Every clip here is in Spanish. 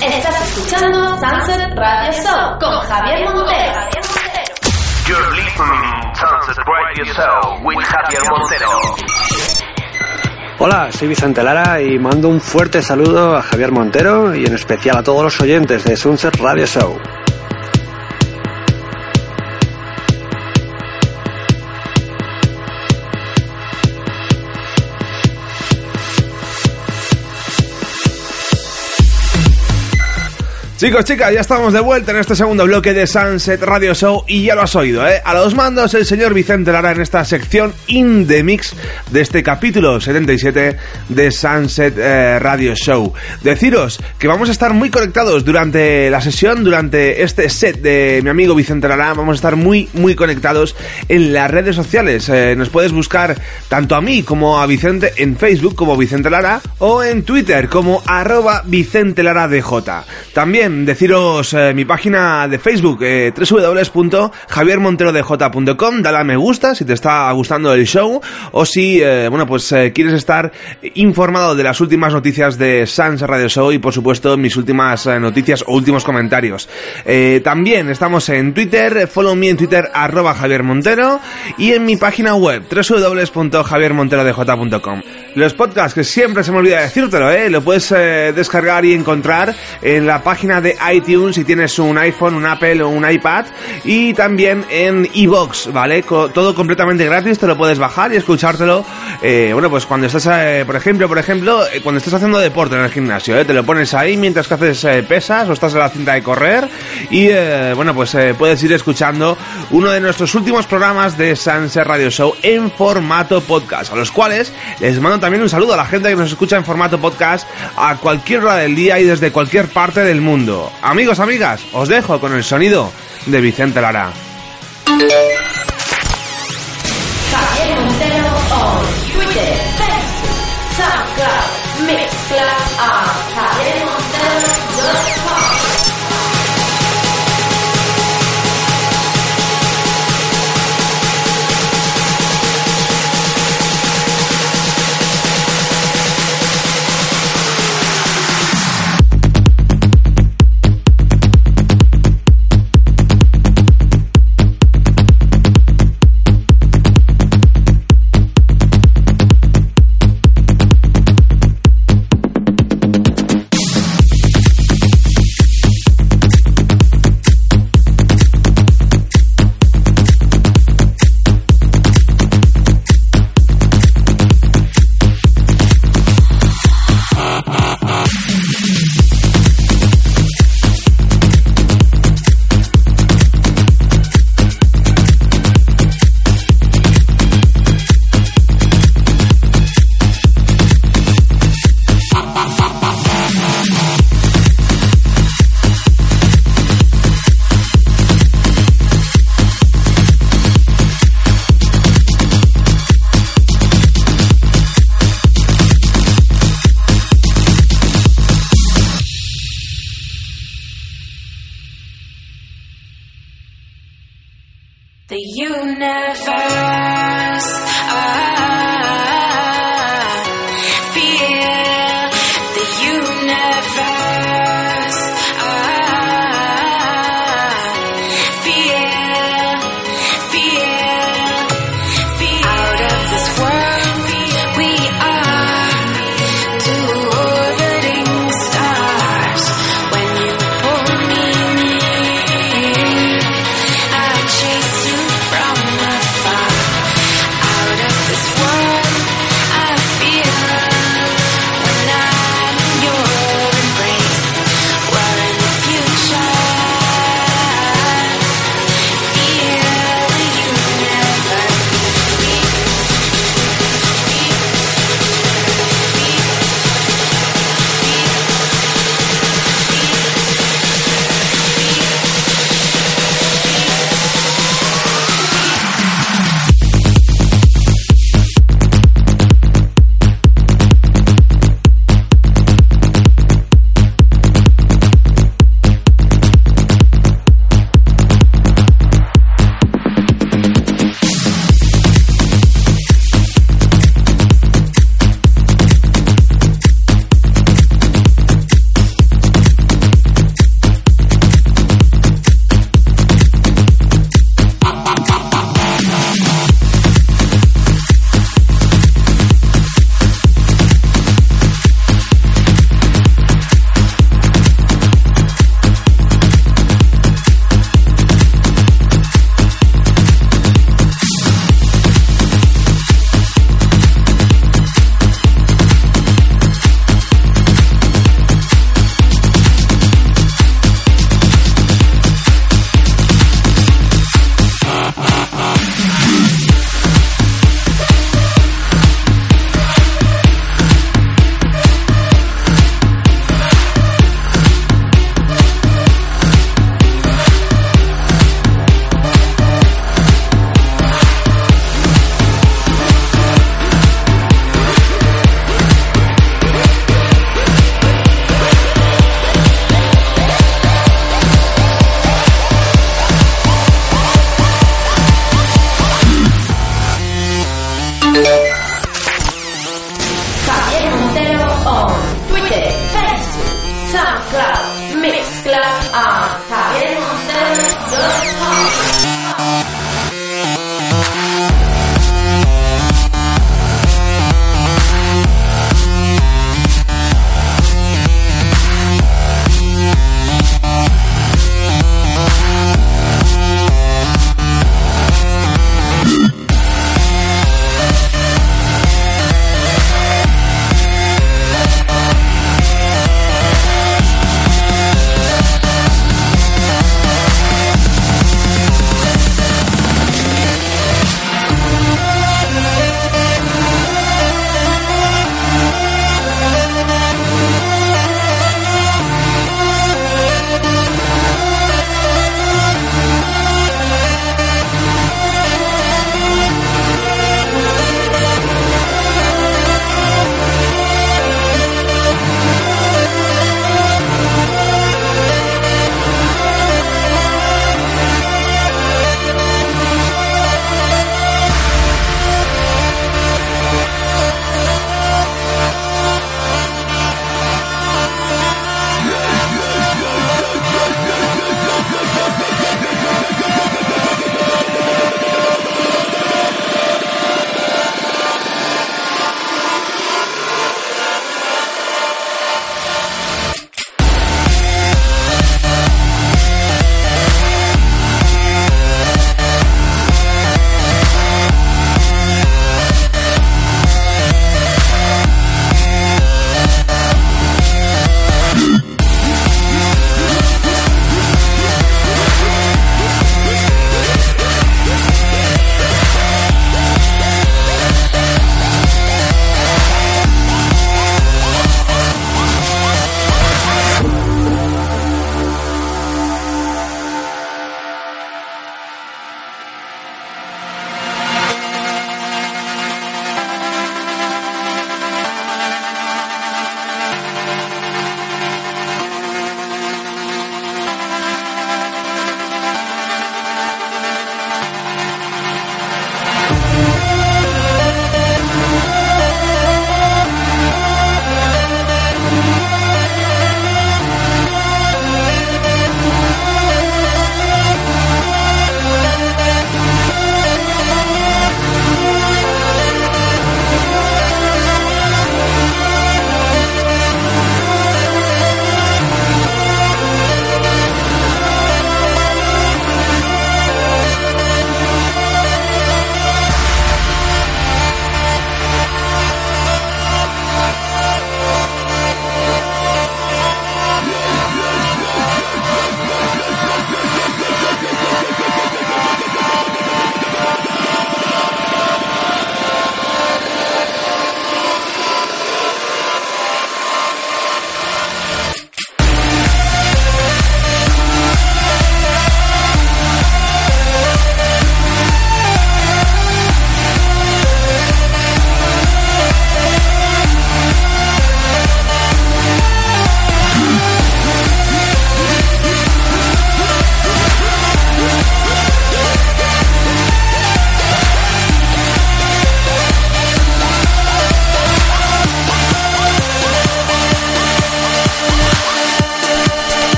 Estás escuchando Sunset Radio Show con Javier Montero. You're listening Sunset Radio Show with Javier Montero. Hola, soy Vicente Lara y mando un fuerte saludo a Javier Montero y en especial a todos los oyentes de Sunset Radio Show. Chicos, chicas, ya estamos de vuelta en este segundo bloque de Sunset Radio Show y ya lo has oído, ¿eh? A los mandos el señor Vicente Lara en esta sección In The Mix de este capítulo 77 de Sunset eh, Radio Show. Deciros que vamos a estar muy conectados durante la sesión, durante este set de mi amigo Vicente Lara, vamos a estar muy, muy conectados en las redes sociales. Eh, nos puedes buscar tanto a mí como a Vicente en Facebook como Vicente Lara o en Twitter como arroba Vicente Lara DJ. También deciros eh, mi página de Facebook, eh, www.javiermonterodj.com, dale a me gusta si te está gustando el show o si, eh, bueno, pues eh, quieres estar informado de las últimas noticias de Sans Radio Show y, por supuesto, mis últimas noticias o últimos comentarios. También estamos en Twitter, follow me en Twitter, arroba Javier Montero y en mi página web, www.javiermonterodj.com. Los podcasts, que siempre se me olvida decírtelo. Lo puedes descargar y encontrar en la página de iTunes si tienes un iPhone, un Apple o un iPad y también en iBox, ¿vale? Todo completamente gratis, te lo puedes bajar y escuchártelo, eh, bueno, pues cuando estás, eh, por ejemplo, por ejemplo, eh, cuando estás haciendo deporte en el gimnasio. Te lo pones ahí mientras que haces pesas o estás en la cinta de correr y, bueno, pues puedes ir escuchando uno de nuestros últimos programas de Sunset Radio Show en formato podcast, a los cuales les mando también un saludo a la gente que nos escucha en formato podcast a cualquier hora del día y desde cualquier parte del mundo. Amigos, amigas, os dejo con el sonido de Vicente Lara. that fast.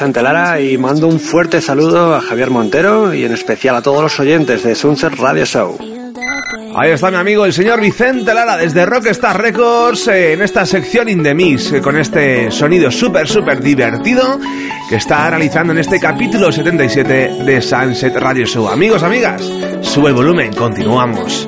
Vicente Lara y mando un fuerte saludo a Javier Montero y en especial a todos los oyentes de Sunset Radio Show. Ahí está mi amigo el señor Vicente Lara desde Rockstar Records eh, en esta sección In The Mix eh, con este sonido súper súper divertido que está realizando en este capítulo 77 de Sunset Radio Show. Amigos, amigas, sube el volumen, continuamos.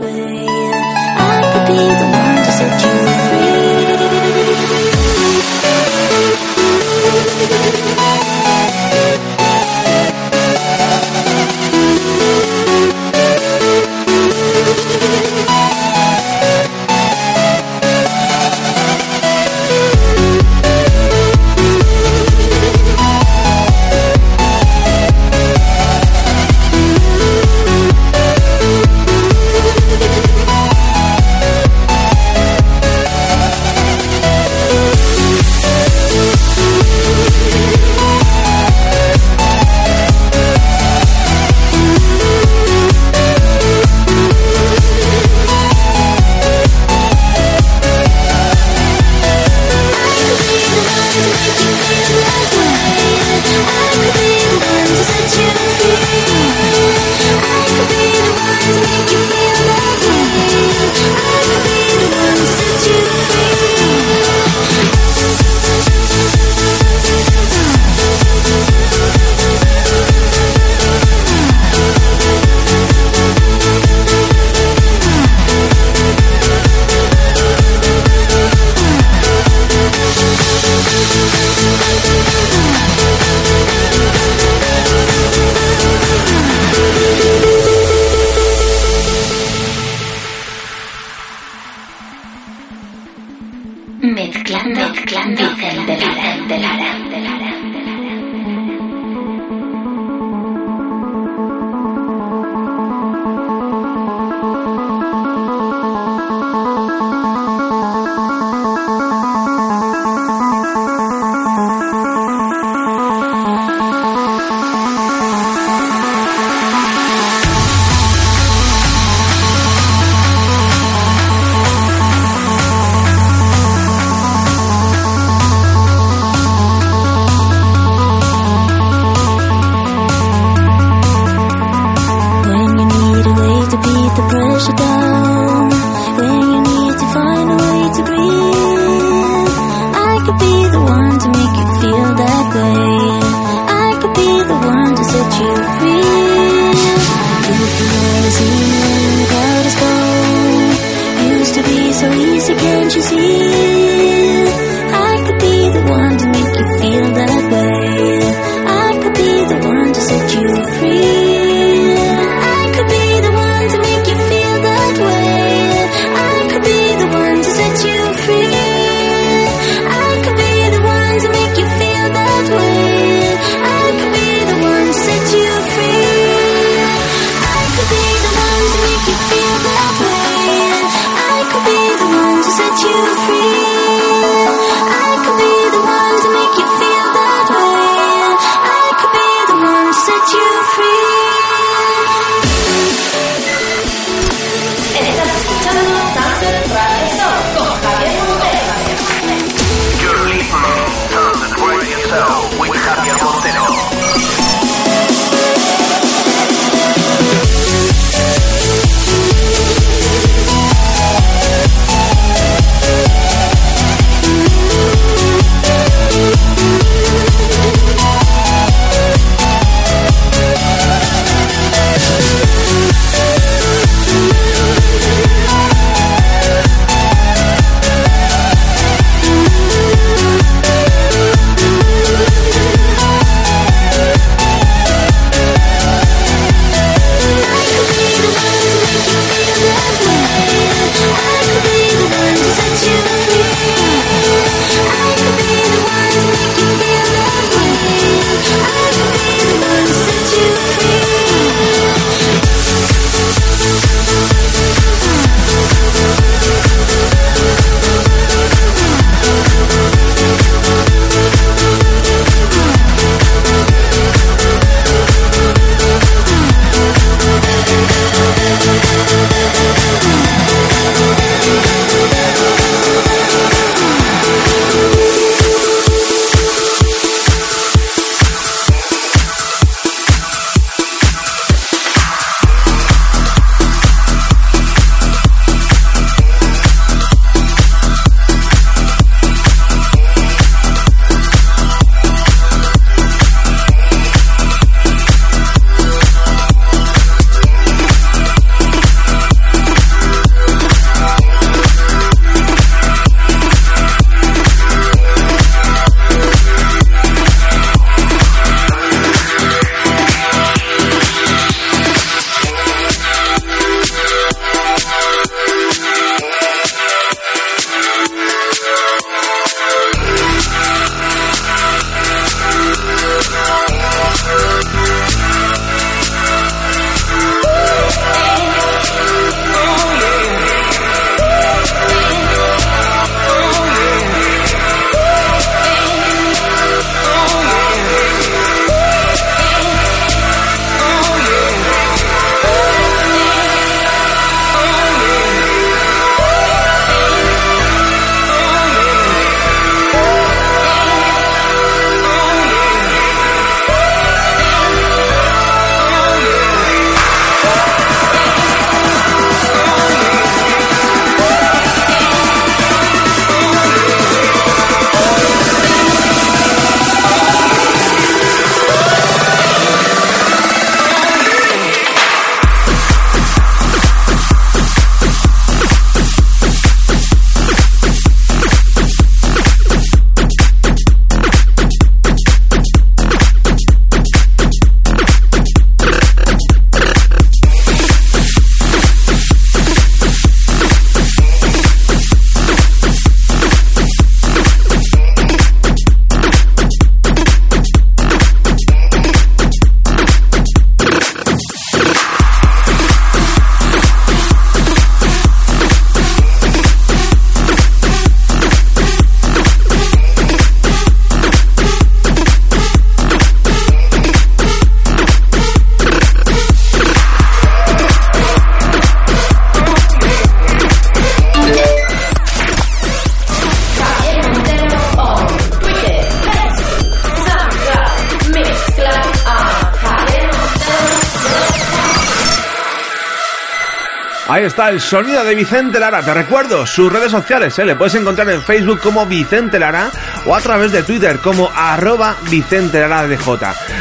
El sonido de Vicente Lara. Te recuerdo sus redes sociales, ¿eh? le puedes encontrar en Facebook como Vicente Lara o a través de Twitter como arroba Vicente Lara DJ.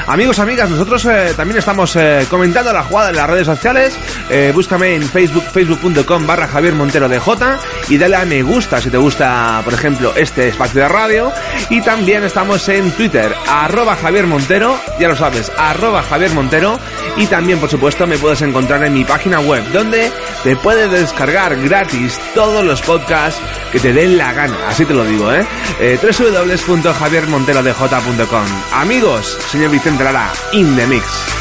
Amigos, amigas, nosotros eh, también estamos eh, comentando la jugada en las redes sociales. Eh, búscame en Facebook, facebook.com barra Javier Montero DJ y dale a me gusta si te gusta, por ejemplo, este espacio de radio. Y también estamos en Twitter, arroba Javier Montero, ya lo sabes, arroba Javier Montero. Y también, por supuesto, me puedes encontrar en mi página web, donde te puedes descargar gratis todos los podcasts que te den la gana, así te lo digo, ¿eh? eh Amigos, señor Vicente Lara, in the mix.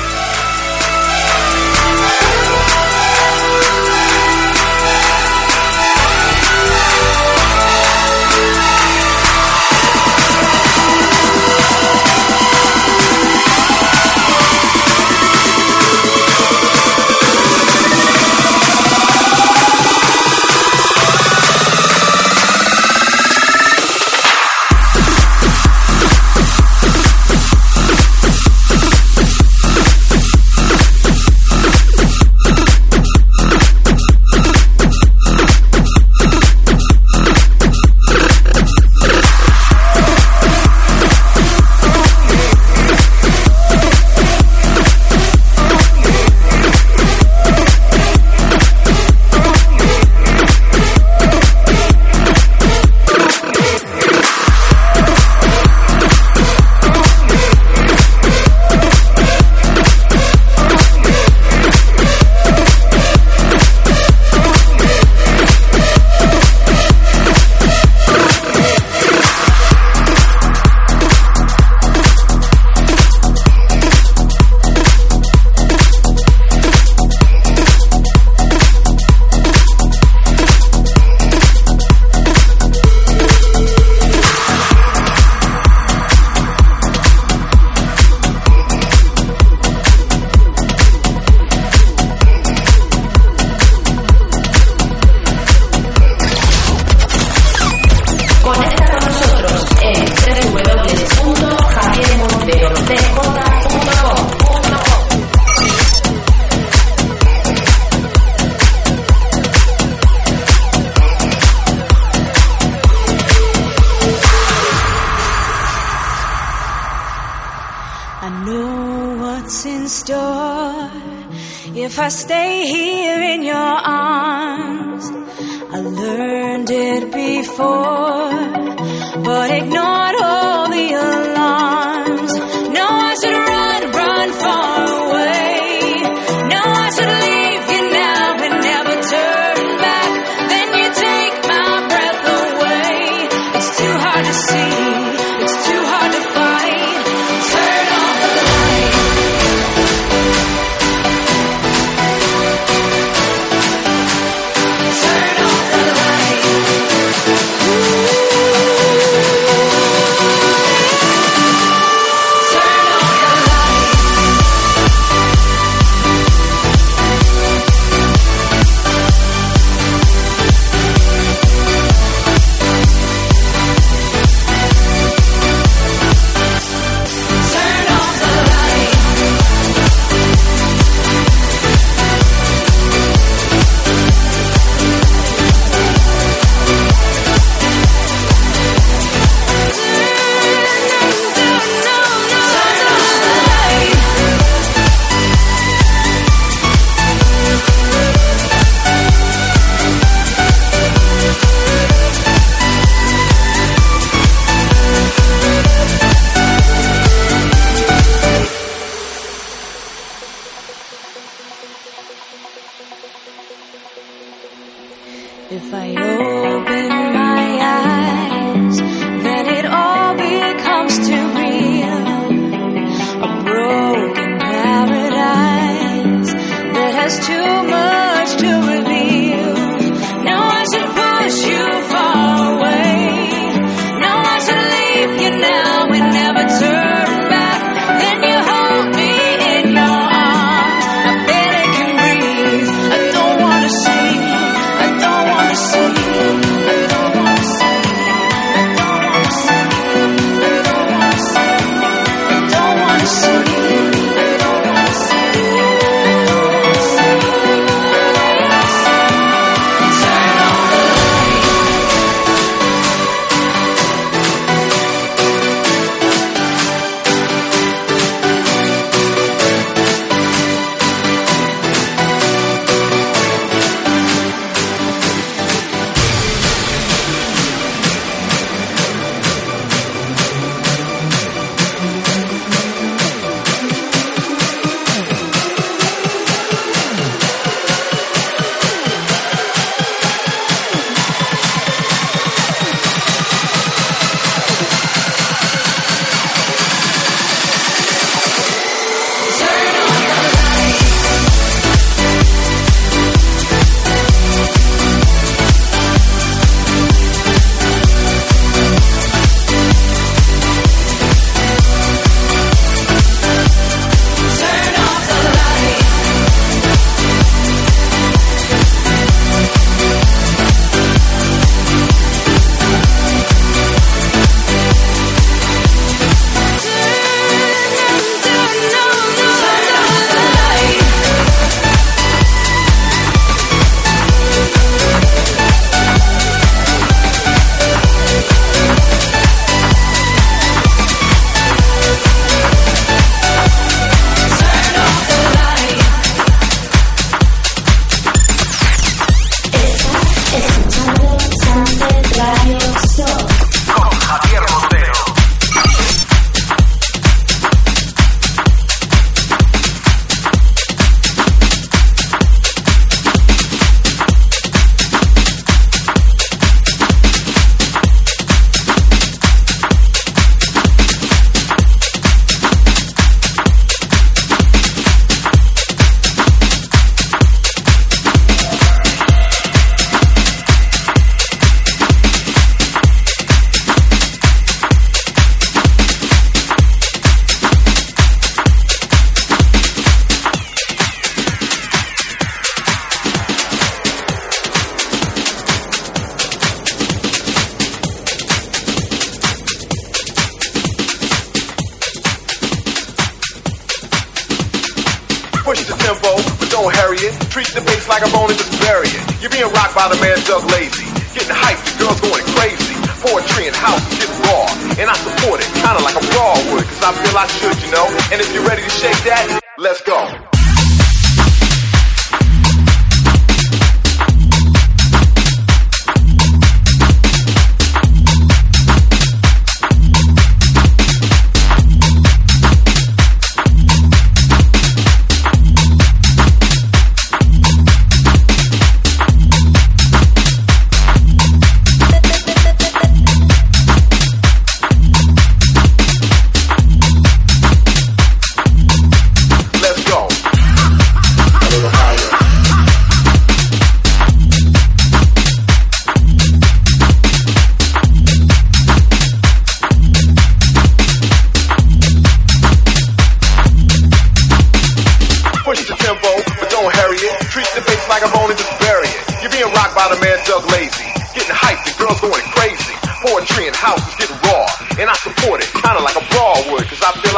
and I support it, kinda like a raw would, cause I feel I should, you know. And if you're ready to shake that, let's go.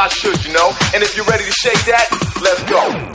I should, you know. And if you're ready to shake that, let's go.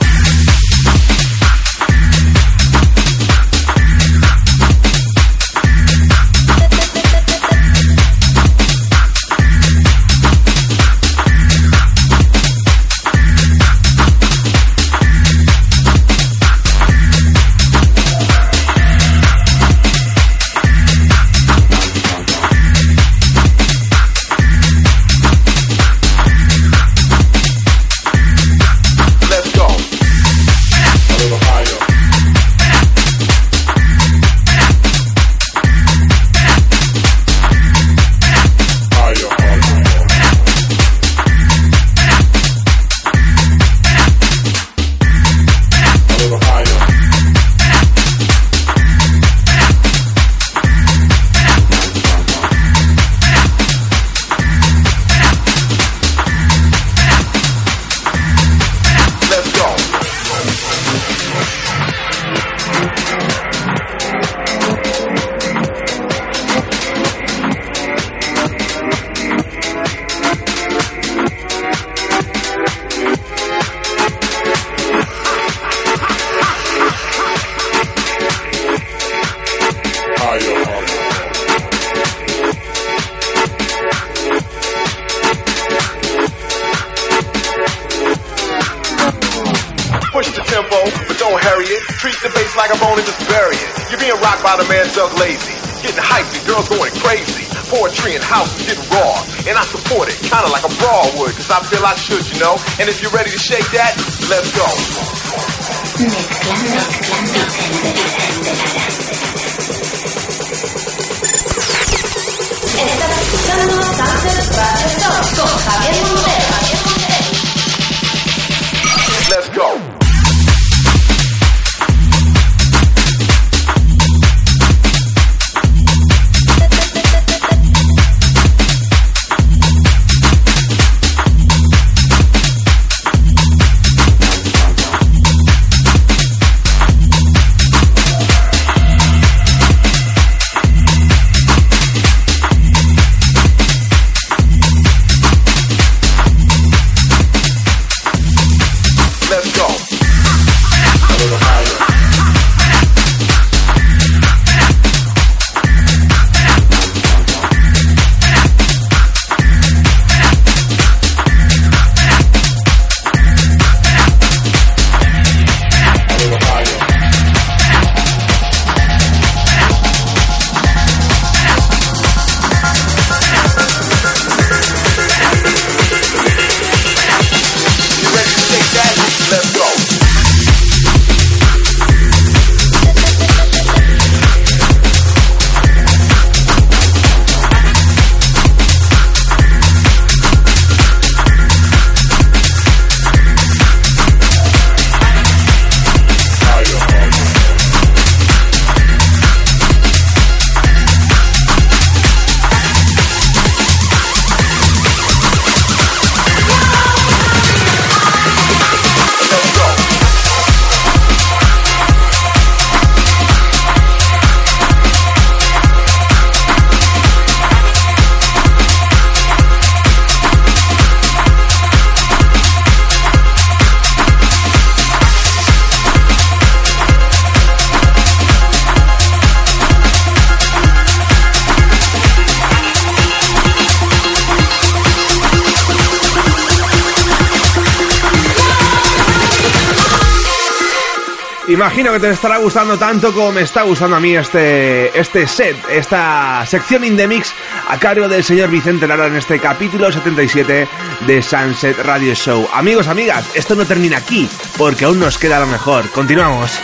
And if you Imagino que te estará gustando tanto como me está gustando a mí este, este set, esta sección in a cargo del señor Vicente Lara en este capítulo 77 de Sunset Radio Show. Amigos, amigas, esto no termina aquí porque aún nos queda lo mejor. Continuamos.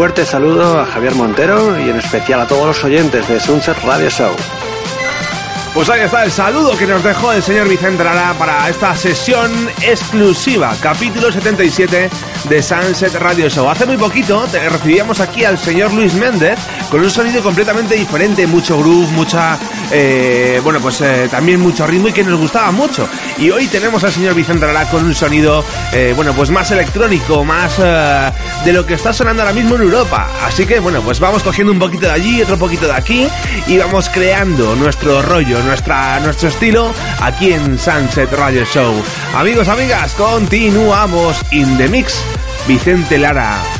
Fuerte saludo a Javier Montero y en especial a todos los oyentes de Sunset Radio Show. Pues ahí está el saludo que nos dejó el señor Vicente Lara para esta sesión exclusiva, capítulo 77 de Sunset Radio Show. Hace muy poquito recibíamos aquí al señor Luis Méndez con un sonido completamente diferente, mucho groove, mucha, eh, bueno, pues eh, también mucho ritmo y que nos gustaba mucho. Y hoy tenemos al señor Vicente Lara con un sonido, eh, bueno, pues más electrónico, más de lo que está sonando ahora mismo en Europa. Así que, bueno, pues vamos cogiendo un poquito de allí, otro poquito de aquí y vamos creando nuestro rollo, nuestra, nuestro estilo aquí en Sunset Radio Show. Amigos, amigas, continuamos in the mix. Vicente Lara.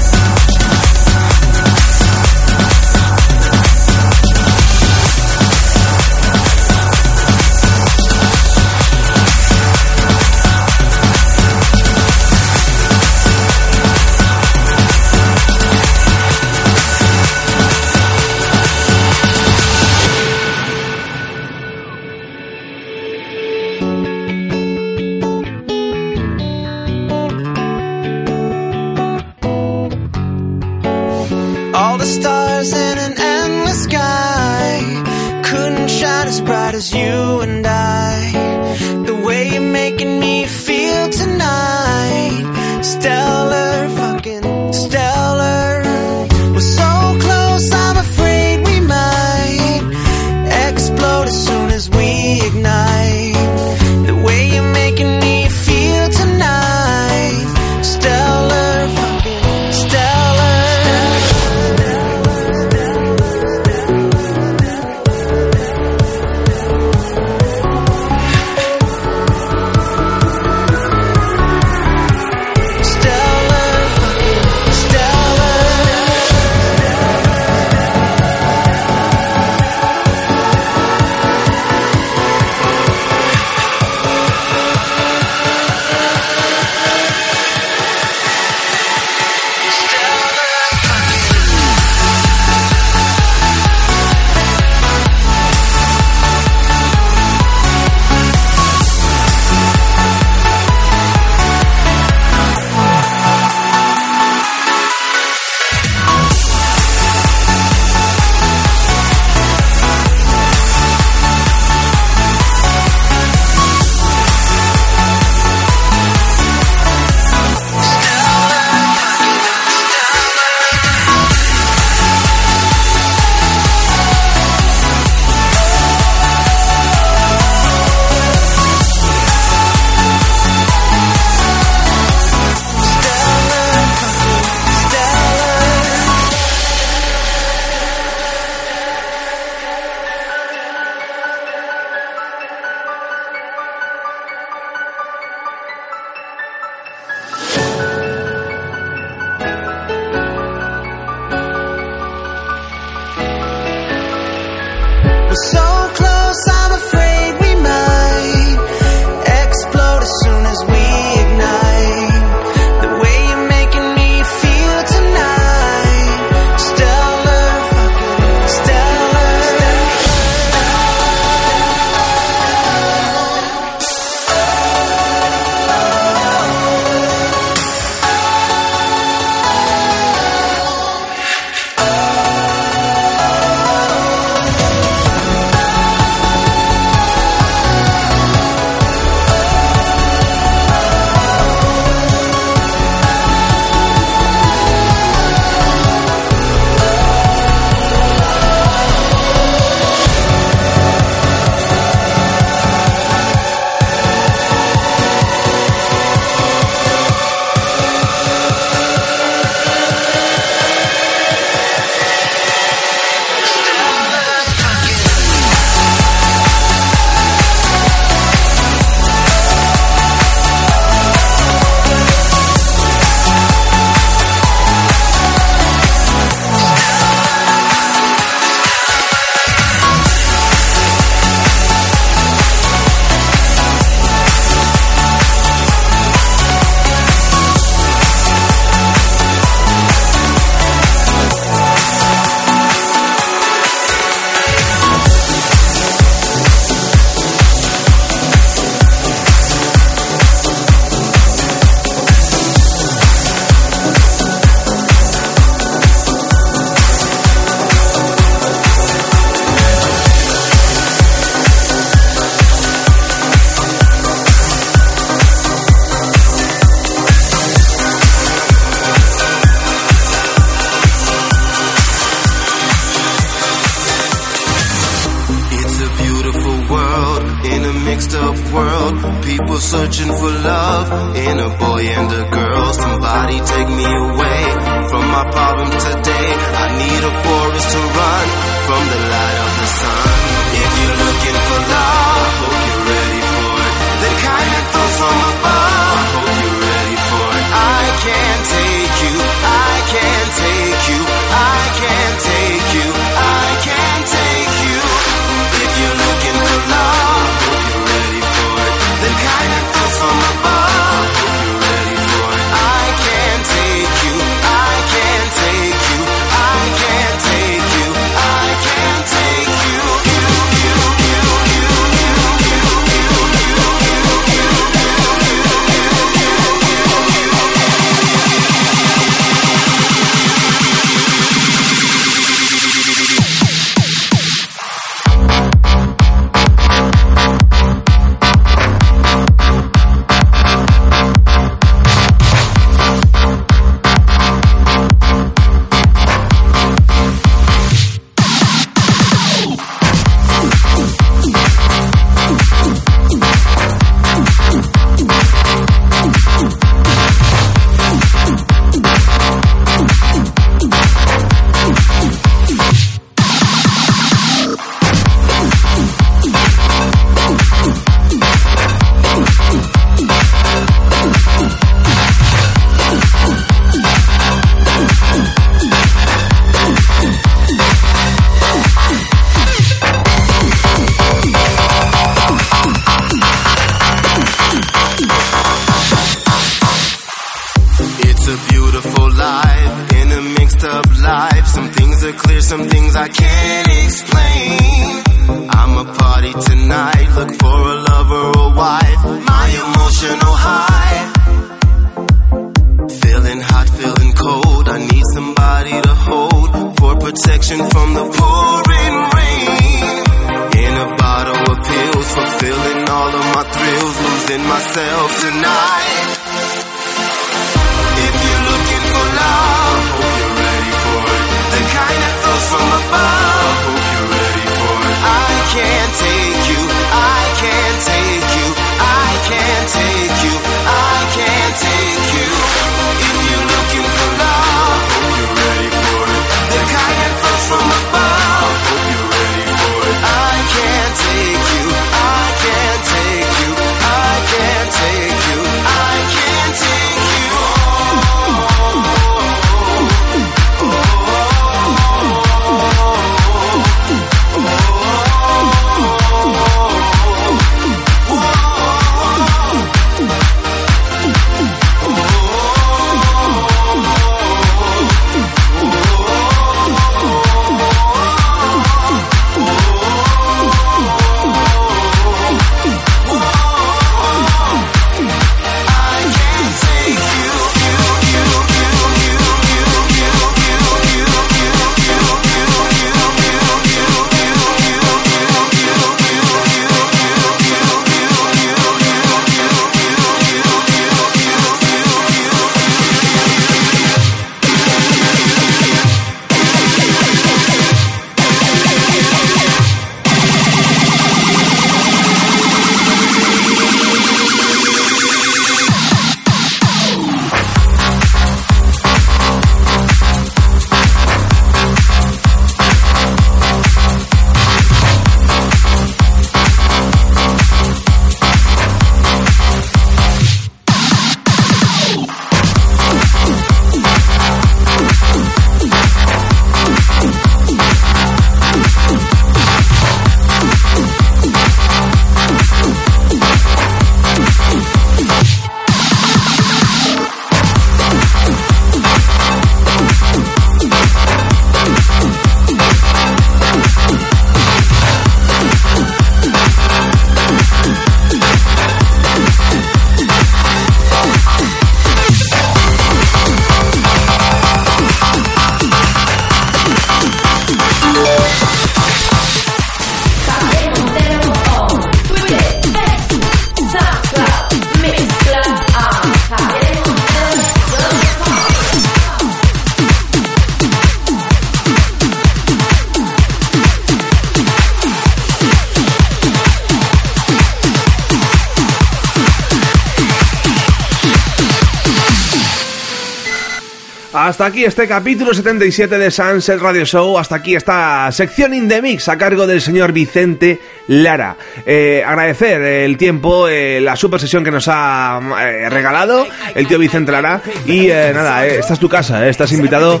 Hasta aquí este capítulo 77 de Sunset Radio Show. Hasta aquí esta sección in the mix a cargo del señor Vicente Lara. Eh, agradecer el tiempo, eh, la super sesión que nos ha eh, regalado el tío Vicente Lara. Y nada, esta es tu casa, estás invitado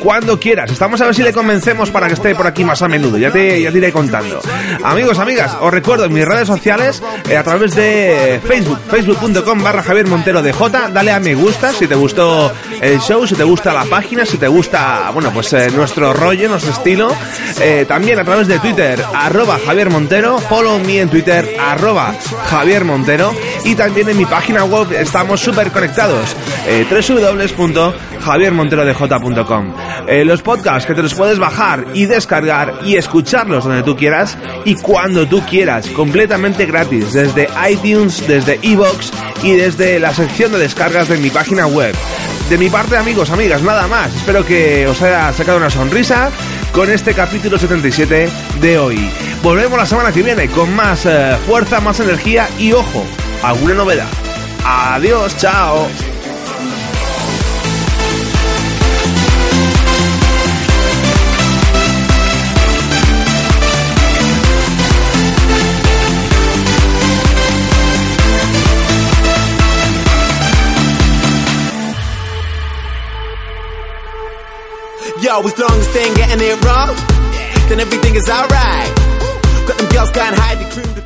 cuando quieras. Estamos a ver si le convencemos para que esté por aquí más a menudo. Ya te, ya te iré contando. Amigos, amigas, os recuerdo en mis redes sociales a través de Facebook, facebook.com barra Javier Montero de J. Dale a me gusta si te gustó el show, si te gusta la página, si te gusta, bueno, pues nuestro rollo, nuestro estilo. También a través de Twitter, arroba Javier Montero, follow me en Twitter, arroba Javier Montero. Y también en mi página web estamos súper conectados, eh, www.javiermonterodej.com. Eh, los podcasts que te los puedes bajar y descargar y escucharlos donde tú quieras y cuando tú quieras, completamente gratis, desde iTunes, desde Evox y desde la sección de descargas de mi página web. De mi parte, amigos, amigas, nada más. Espero que os haya sacado una sonrisa con este capítulo 77 de hoy. Volvemos la semana que viene con más eh, fuerza, más energía y ojo, alguna novedad. Adiós, chao. Yo, as long as they ain't getting it wrong, then everything is alright. Got them girls can't hide the crew.